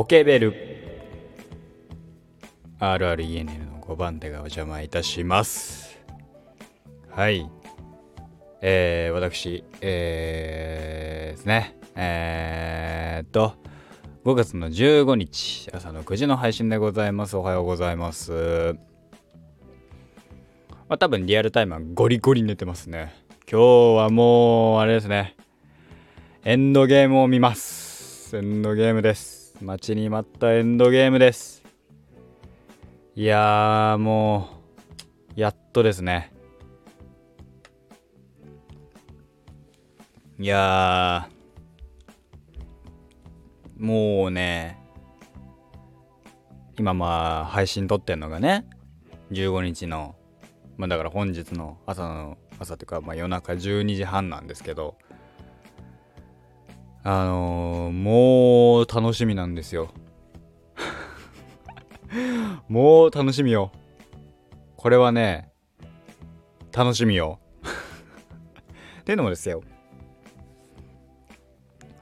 ポケベル。RRENN の5番手がお邪魔いたします。はい。えー、私えー、ですね。えー、っと5月の15日朝の9時の配信でございます。おはようございます。まあ多分リアルタイムはゴリゴリ寝てますね。今日はもうあれですね。エンドゲームを見ます。エンドゲームです。待ちに待ったエンドゲームです。いやーもうやっとですね。いやーもうね今まあ配信撮ってんのがね15日のまあだから本日の朝の朝っていうかまあ夜中12時半なんですけどあのー、もう楽しみなんですよ。もう楽しみよ。これはね楽しみよ。っていうのもですよ。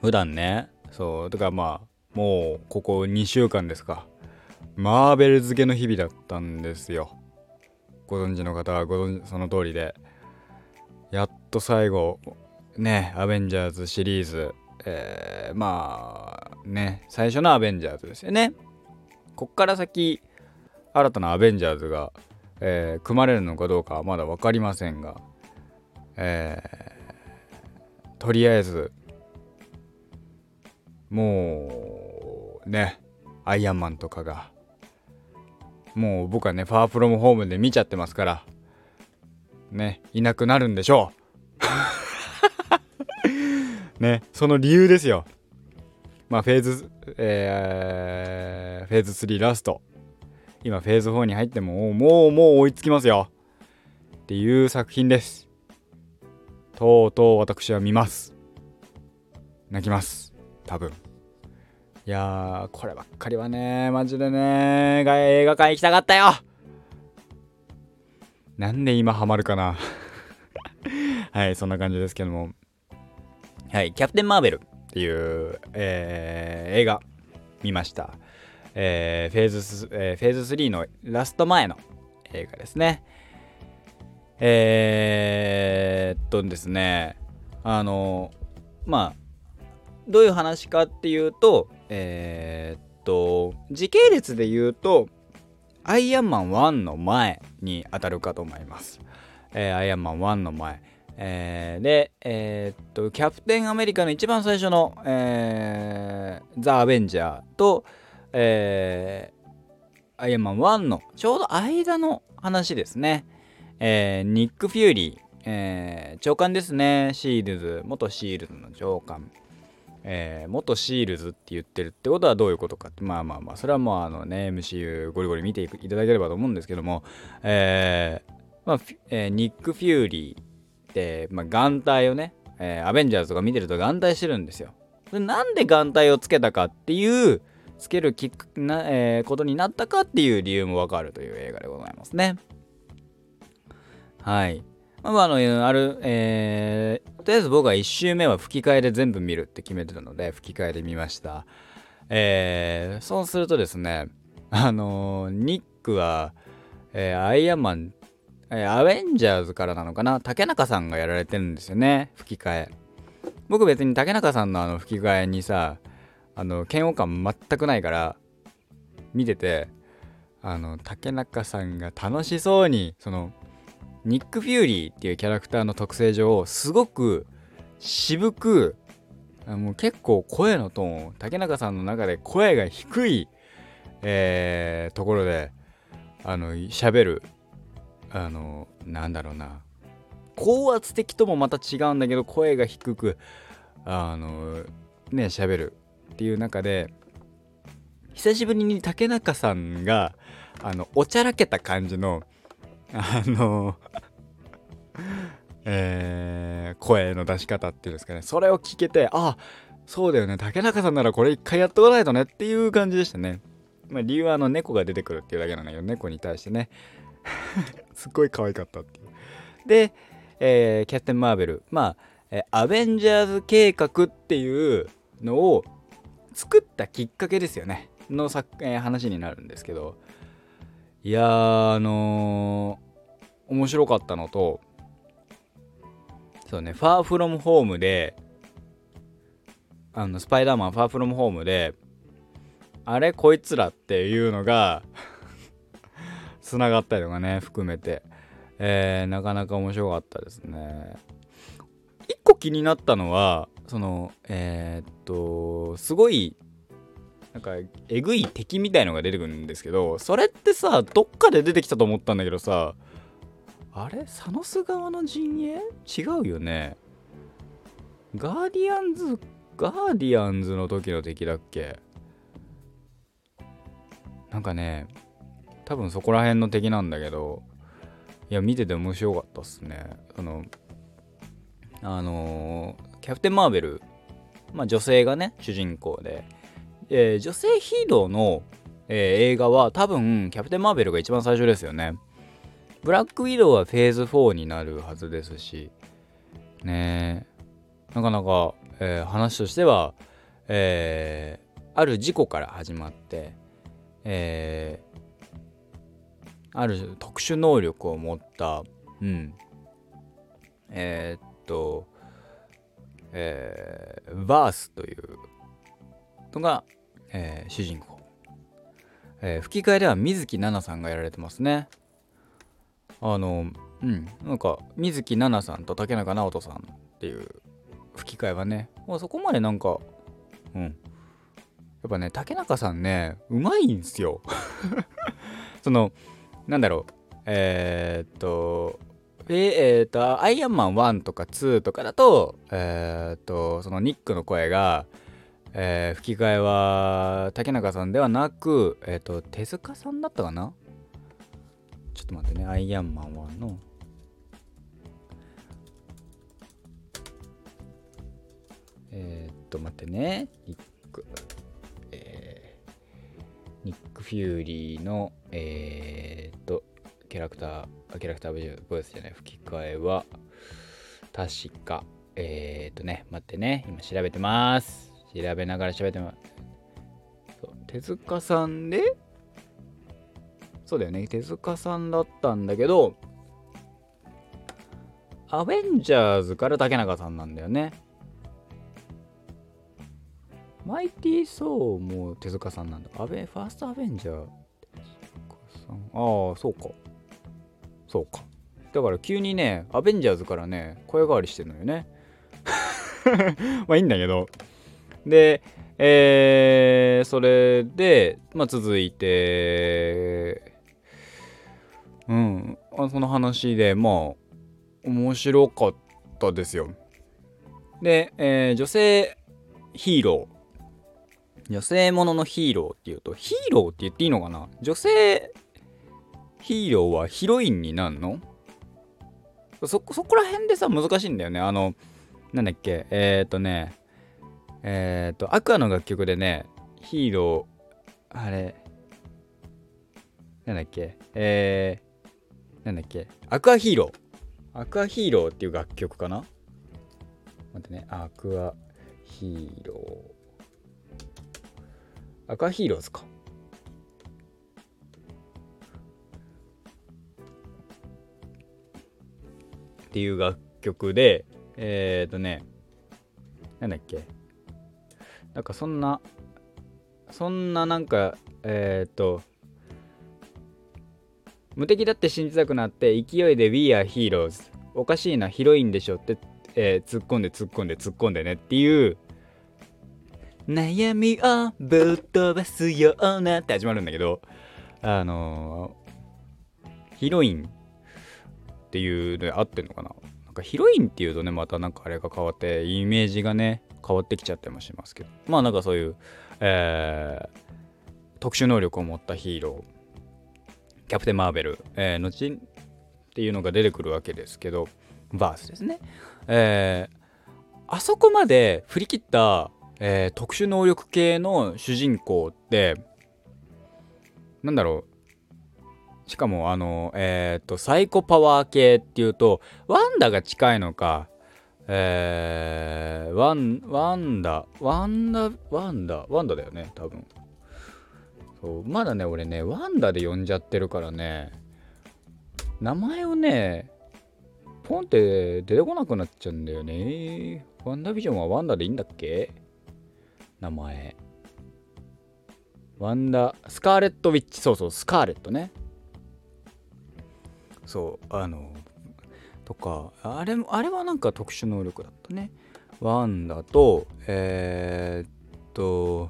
普段ねそうだかまあもうここ2週間ですか。マーベル漬けの日々だったんですよ。ご存知の方はご存知その通りで。やっと最後ねアベンジャーズシリーズえー、まあね最初のアベンジャーズですよね。こっから先新たなアベンジャーズが、えー、組まれるのかどうかはまだ分かりませんが、えー、とりあえずもうねアイアンマンとかがもう僕はねファープロムホームで見ちゃってますからねいなくなるんでしょう。ねその理由ですよ。まあフェーズえー、フェーズ3ラスト。今フェーズ4に入ってももうもう追いつきますよ。っていう作品です。とうとう私は見ます。泣きます。多分。いやーこればっかりはねマジでね映画館行きたかったよ。なんで今ハマるかな。はいそんな感じですけども。はいキャプテン・マーベルっていう、えー、映画見ましたえー、フェーズ、えー、フェーズ3のラスト前の映画ですね。えー、っとですね、あの、まあ、どういう話かっていうと、えー、っと、時系列で言うと、アイアンマン1の前に当たるかと思います。えー、アイアンマン1の前。えー、で、えー、っと、キャプテンアメリカの一番最初の、えー、ザ・アベンジャーと、えー、アイアンマン1のちょうど間の話ですね。えー、ニック・フューリー、えー、長官ですね。シールズ、元シールズの長官。えー、元シールズって言ってるってことはどういうことかって、まあまあまあ、それはもうあのね、MCU ゴリゴリ見ていただければと思うんですけども、えー、まあ、えー、ニック・フューリー、まあ、眼帯をね、えー、アベンジャーズとか見てると眼帯してるんですよ。なんで眼帯をつけたかっていう、つけるきな、えー、ことになったかっていう理由もわかるという映画でございますね。はい。まあ、あの、ある、えー、とりあえず僕は1周目は吹き替えで全部見るって決めてたので、吹き替えで見ました。えー、そうするとですね、あのー、ニックは、えー、アイアンマン、アベンジャーズからなのかな？竹中さんがやられてるんですよね、吹き替え。僕別に竹中さんのあの吹き替えにさ、あの嫌悪感全くないから見ててあの竹中さんが楽しそうにそのニック・フューリーっていうキャラクターの特性上すごく渋くもう結構声のトーン竹中さんの中で声が低い、えー、ところであの喋るあのなんだろうな。高圧的ともまた違うんだけど声が低くあのね喋るっていう中で久しぶりに竹中さんがあのおちゃらけた感じのあのえー、声の出し方っていうんですかね。それを聞けてあそうだよね。竹中さんならこれ一回やっとかないとねっていう感じでしたね。まあ、理由はあの猫が出てくるっていうだけなんだけど猫に対してね。すっごい可愛かったっていう。で、えー、キャプテン・マーベルまあ、え、アベンジャーズ計画っていうのを作ったきっかけですよねのさ、えー、話になるんですけどいやーあのー、面白かったのとそうね「ファーフロムホームであのスパイダーマンファーフロムホームであれこいつらっていうのがつながったりとかね含めて、えー、なかなか面白かったですね。一個気になったのはそのえー、っとすごいなんかえぐい敵みたいのが出てくるんですけどそれってさどっかで出てきたと思ったんだけどさあれ？サノス側の陣営？違うよね。ガーディアンズガーディアンズの時の敵だっけ？なんかね多分そこら辺の敵なんだけどいや見てて面白かったっすね。そのあのー、キャプテン・マーベルまあ女性がね主人公で、えー、女性ヒーローの、えー、映画は多分キャプテン・マーベルが一番最初ですよね。ブラックウィドウはフェーズ4になるはずですし、ねなかなか、え、話としては、えー、ある事故から始まって、えー、ある特殊能力を持った、うん、えー、っと、えー、バースというのが、えー、主人公、えー、吹き替えでは水木奈々さんがやられてますね。あのうん。なんか水木奈々さんと竹中直人さんっていう吹き替えはね、まあ、そこまでなんかうん。やっぱね竹中さんねうまいんすよ。そのなんだろうえー、っとえー、っとアイアンマン1とか2とかだとえー、っとそのニックの声がえー、吹き替えは竹中さんではなく、えっ、と、手塚さんだったかな？ちょっと待ってね、アイアンマン1の。え、っと、待ってね。ニック、えー、ニック・フューリーの、えー、っと、キャラクター、キャラクターボイスじゃない、吹き替えは、確か、えー、っとね、待ってね、今調べてます。調べながら喋ってます。手塚さんで、そうだよね手塚さんだったんだけどアベンジャーズから竹中さんなんだよねマイティー・ソーも手塚さんなんだアベファーストアベンジャーああそうか。そうか。だから急にねアベンジャーズからね声変わりしてるのよね。まあいいんだけど。でえー、それで、まあ、続いてうん、あその話でまあ面白かったですよ。で、えー、女性ヒーロー。女性もののヒーローっていうとヒーローって言っていいのかな？女性ヒーローはヒロインになんの？そそこら辺でさ難しいんだよねあのなんだっけ？えっ、ー、とねえっ、ー、とアクアの楽曲でねヒーローあれなんだっけ？えーなんだっけ？アクアヒーロー。アクアヒーローっていう楽曲かな？待ってね。アクアヒーロー。アクアヒーローズか。っていう楽曲で、えっ、ー、とね、なんだっけ。なんかそんな、そんななんか、えっ、ー、と、無敵だって信じたくなって勢いで We are heroes おかしいなヒロインでしょって、えー、突っ込んで突っ込んで突っ込んでねっていう悩みをぶっ飛ばすようなって始まるんだけどあのー、ヒロインっていうの合ってんのかななんかヒロインっていうとねまたなんかあれが変わってイメージがね変わってきちゃってもしますけどまあなんかそういう、えー、特殊能力を持ったヒーローキャプテン・マーベル、えー、後っていうのが出てくるわけですけど、バースですね。えー、あそこまで振り切った、えー、特殊能力系の主人公って、なんだろう。しかも、あの、えっ、と、サイコパワー系っていうと、ワンダが近いのか、えー、ワン、ワンダ、ワンダ、ワンダ、ワンダだよね、多分。そうまだね、俺ね、ワンダで呼んじゃってるからね、名前をね、ポンって出てこなくなっちゃうんだよね。ワンダビジョンはワンダでいいんだっけ？名前。ワンダ、スカーレット・ウィッチ、そうそう、スカーレットね。そう、あの、とか、あれあれはなんか特殊能力だったね。ワンダと、えー、っと、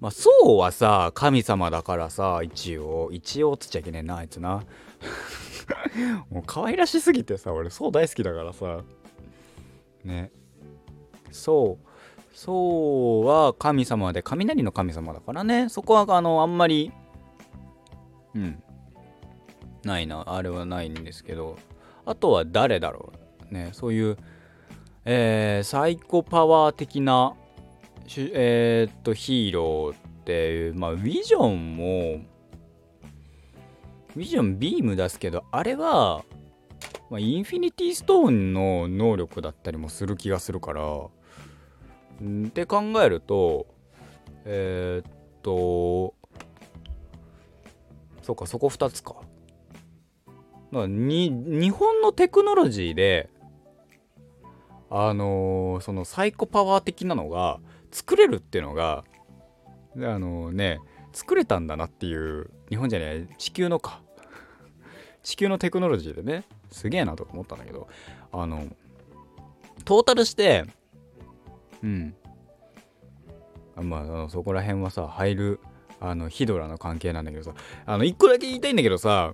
まあ、そうはさ、神様だからさ、一応、一応つっちゃいけねえな、あいつな。もう可愛らしすぎてさ、俺、そう大好きだからさ。ね。そう。そうは神様で雷の神様だからねそこはあのあんまりうんないなあれはないんですけどあとは誰だろうねそういうえー、サイコパワー的なえー、っとヒーローっていうまあウィジョンもウィジョンビーム出すけどあれは、まあ、インフィニティストーンの能力だったりもする気がするからって考えるとえー、っとそうかそこ2つか。に日本のテクノロジーであのー、そのサイコパワー的なのが作れるっていうのがあのー、ね作れたんだなっていう日本じゃない地球のか。地球のテクノロジーでねすげえなと思ったんだけどあのトータルしてうん。まああのそこら辺はさ入るあのヒドラの関係なんだけどさあの一個だけ言いたいんだけどさ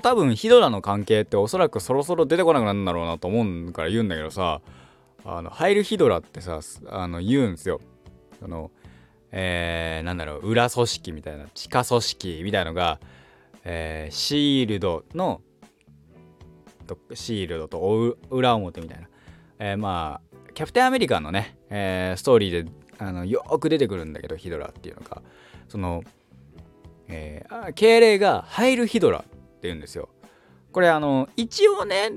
多分ヒドラの関係っておそらくそろそろ出てこなくなるんだろうなと思うから言うんだけどさあの入るヒドラってさあの言うんですよ。そのえー、なんだろう裏組織みたいな地下組織みたいのが、えー、シールドのシールドと裏表みたいな、えー、まあキャプテンアメリカのね、えー、ストーリーであのよく出てくるんだけどヒドラっていうのが。その、えー、敬礼がハイルヒドラ。言うんですよ。これあの一応ね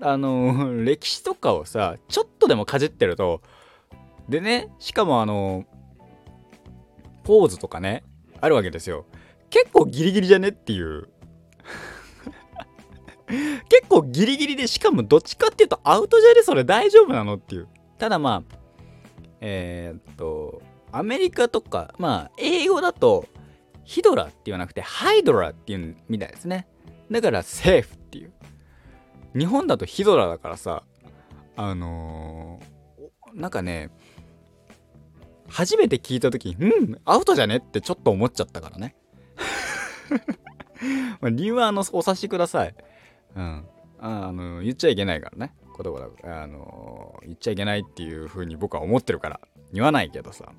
あの 歴史とかをさちょっとでもかじってるとでねしかもあのポーズとかねあるわけですよ。結構ギリギリじゃねっていう。結構ギリギリでしかもどっちかっていうとアウトじゃね？それ大丈夫なのっていう。ただまあえー、っとアメリカとかまあ英語だとヒドラって言わなくてハイドラっていうみたいですね。だからセーフっていう。日本だとヒドラだからさあのー、なんかね初めて聞いた時うんアウトじゃねってちょっと思っちゃったからね。理由はあのお察しください。うん、あの言っちゃいけないからね。言葉だあの言っちゃいけないっていう風に僕は思ってるから。言わないけどさ。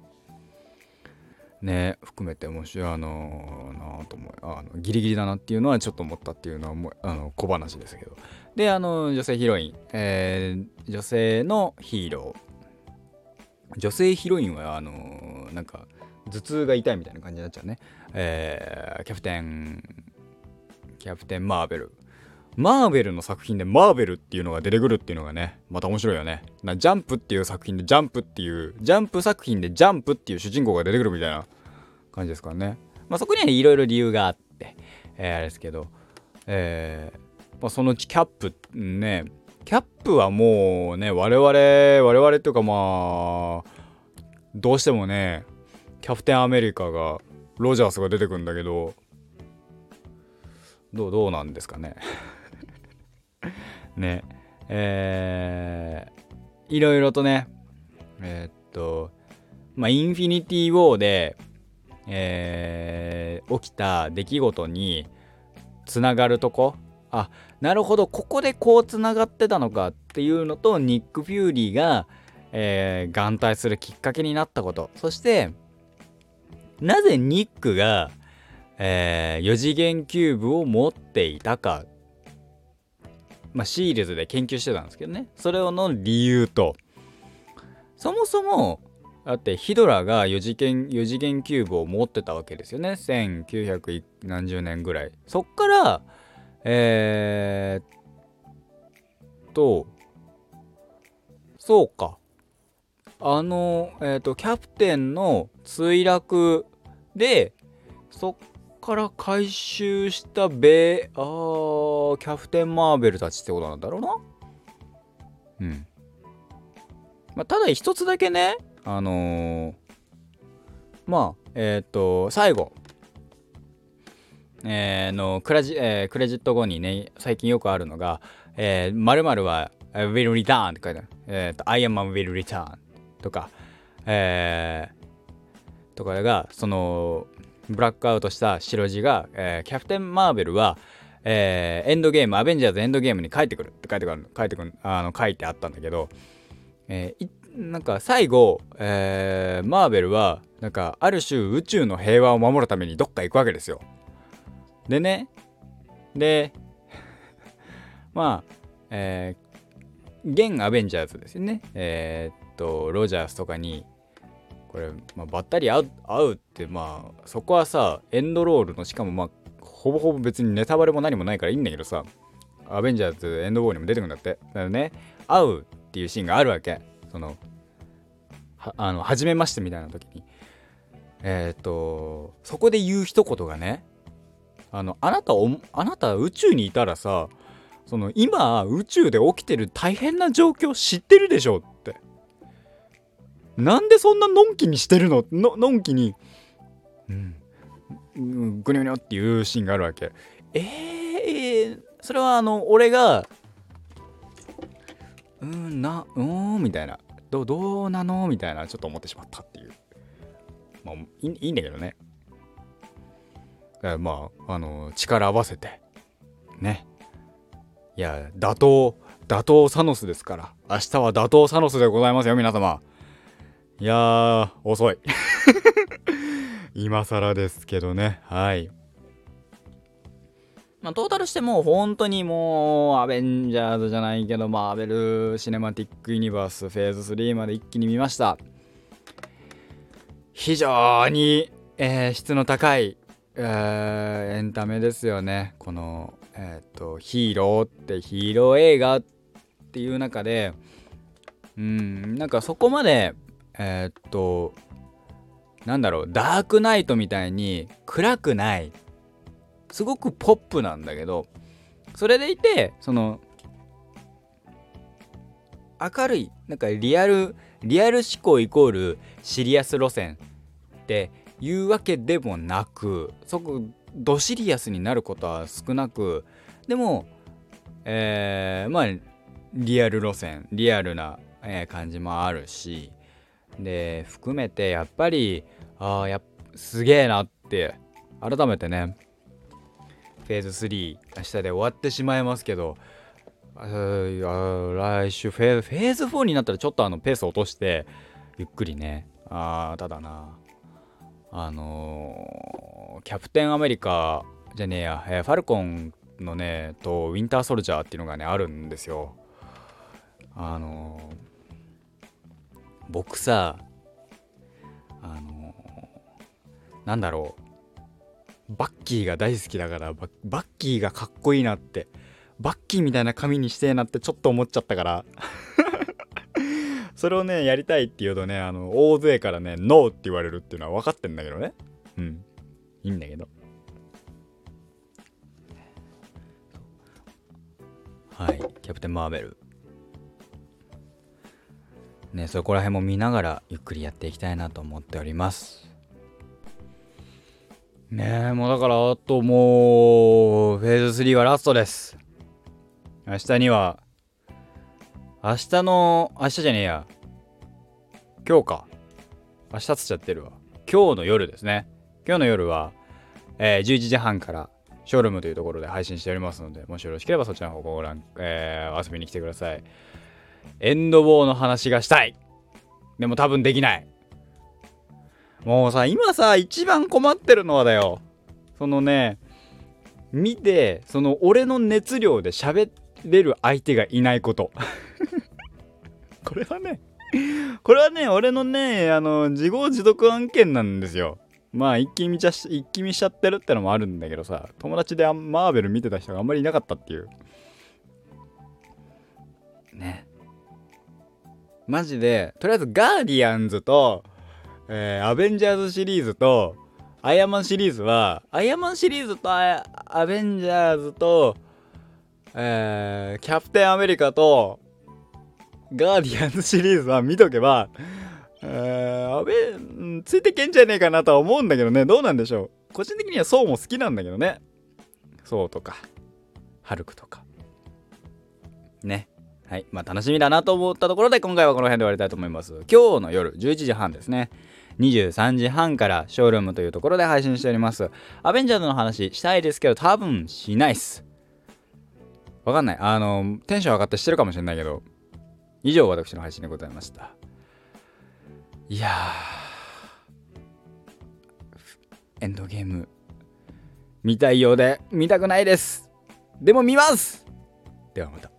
ね含めて面白いあのー、なと思うあのギリギリだなっていうのはちょっと思ったっていうのはもうあの小話ですけど。であの女性ヒロイン、えー、女性のヒーロー。女性ヒロインはあのー、なんか頭痛が痛いみたいな感じになっちゃうね、えー、キャプテンキャプテンマーベル。マーベルの作品でマーベルっていうのが出てくるっていうのがね、また面白いよね。なジャンプっていう作品でジャンプっていう、ジャンプ作品でジャンプっていう主人公が出てくるみたいな感じですからね。まあそこにはいろいろ理由があって、えー、あれですけど、えー、まあ、そのうちキャップね、キャップはもうね、我々、我々っていうかまあ、どうしてもね、キャプテンアメリカが、ロジャースが出てくるんだけど、どう、どうなんですかね。ねえー、いろいろとねえー、っとまあインフィニティ・ウォーで、えー、起きた出来事につながるとこ。あなるほどここでこうつながってたのかっていうのとニック・フューリーが、えー、眼帯するきっかけになったこと。そしてなぜニックが、えー、4次元キューブを持っていたかまあ、シールズで研究してたんですけどね。それの理由と。そもそもだってヒドラが4次元 ,4 次元キューブを持ってたわけですよね。1900何十年ぐらい。そっからえー、っとそうか。あのえっ、とキャプテンの墜落でそっから回収したベあーキャプテン・マーベルたちってことなんだろうな。うん。まあ、ただ一つだけねあのー、まあえっ、ー、と最後。えー、のクラジ、えー、クレジット後にね最近よくあるのが「えー、〇〇は will return」って書いてある「えーと、I am a will return」とかえー、とかがそのブラックアウトした白地が、えー、キャプテン・マーベルは、えー、エンドゲームアベンジャーズエンドゲームに帰ってくるって書いてくる書いてくるあの書いてあったんだけど、えー、なんか最後、えー、マーベルはなんかある種宇宙の平和を守るためにどっか行くわけですよ。でねで まあえー、現アベンジャーズですよねえー、っとロジャースとかにこれ、まあ、ばったり会うってまあそこはさエンドロールのしかもまあほぼほぼ別にネタバレも何もないからいいんだけどさアベンジャーズエンドボーにも出てくんだって。だからね。会うっていうシーンがあるわけ。そのはあの初めましてみたいな時に。えー、っとそこで言う一言がねあのあなたおあなた宇宙にいたらさその今宇宙で起きてる大変な状況知ってるでしょっなんでそんなのんきにしてるの？ののんきに。うん。ぐにょぐにょっていうシーンがあるわけ。えー、それはあの俺がうんなうんみたいな。どどうなの？みたいなちょっと思ってしまったっていう。まあいいいいんだけどね。まああの力合わせて。ね。いや打倒打倒サノスですから。明日は打倒サノスでございますよ皆様。いやー遅い。今更ですけどね。はい。まあ、トータルしてもう本当にもうアベンジャーズじゃないけどマーベル・シネマティック・ユニバースフェーズ3まで一気に見ました。非常に、えー、質の高いえー、エンタメですよね。この、えーと、ヒーローってヒーロー映画っていう中でうんなんかそこまでえっ、となんだろうダークナイトみたいに暗くないすごくポップなんだけどそれでいてその明るいなんかリアルリアル思考イコールシリアス路線っていうわけでもなくそこドシリアスになることは少なくでもえー、まあリアル路線リアルな、えー、感じもあるしで含めてやっぱりああやすげえなって改めてねフェーズ3明日で終わってしまいますけど来週フェーズ4になったらちょっとあのペース落としてゆっくりねああただなあのー、キャプテンアメリカじゃねえや、えー、ファルコンのねとウィンターソルジャーっていうのがねあるんですよ。あのー、僕さあの、なんだろうバッキーが大好きだからバッキーがかっこいいなってバッキーみたいな髪にしてえなってちょっと思っちゃったから それをね、やりたいって言うとね、あの、大勢からね、ノーって言われるっていうのは分かってんだけどね。うん。いいんだけど。はい、キャプテン・マーベル。ね、そこら辺も見ながらゆっくりやっていきたいなと思っております。ねえ、もうだからあともう、フェーズ3はラストです。明日には明日の、明日じゃねえや。今日か。明日つっちゃってるわ。今日の夜ですね。今日の夜は、えー、11時半からショールームというところで配信しておりますので、もしよろしければそちらの方ご覧、えー、遊びに来てください。エンドボーの話がしたい。でも多分できない。もうさ、今さ、一番困ってるのはだよ。そのね、見て、その俺の熱量で喋れる相手がいないこと。これはね、これはね、俺のね、あの、自業自得案件なんですよ。まあ、一気見ちゃし、一気見しちゃってるってのもあるんだけどさ、友達でマーベル見てた人があんまりいなかったっていう。ね。マジでとりあえずガーディアンズと、えー、アベンジャーズシリーズとアイアンマンシリーズはアイアンマンシリーズとアベンジャーズと、えー、キャプテンアメリカとガーディアンズシリーズは見とけば、えー、アベついてけんじゃねえかなとは思うんだけどね。どうなんでしょう。個人的にはソーも好きなんだけどね。そうとかハルクとか。ね。はい。まあ楽しみだなと思ったところで今回はこの辺で終わりたいと思います。今日の夜11時半ですね。23時半からショールームというところで配信しております。アベンジャーズの話したいですけど多分しないっす。わかんない。あの、テンション上がってしてるかもしれないけど、以上私の配信でございました。いやエンドゲーム見たいようで見たくないです。でも見ますではまた。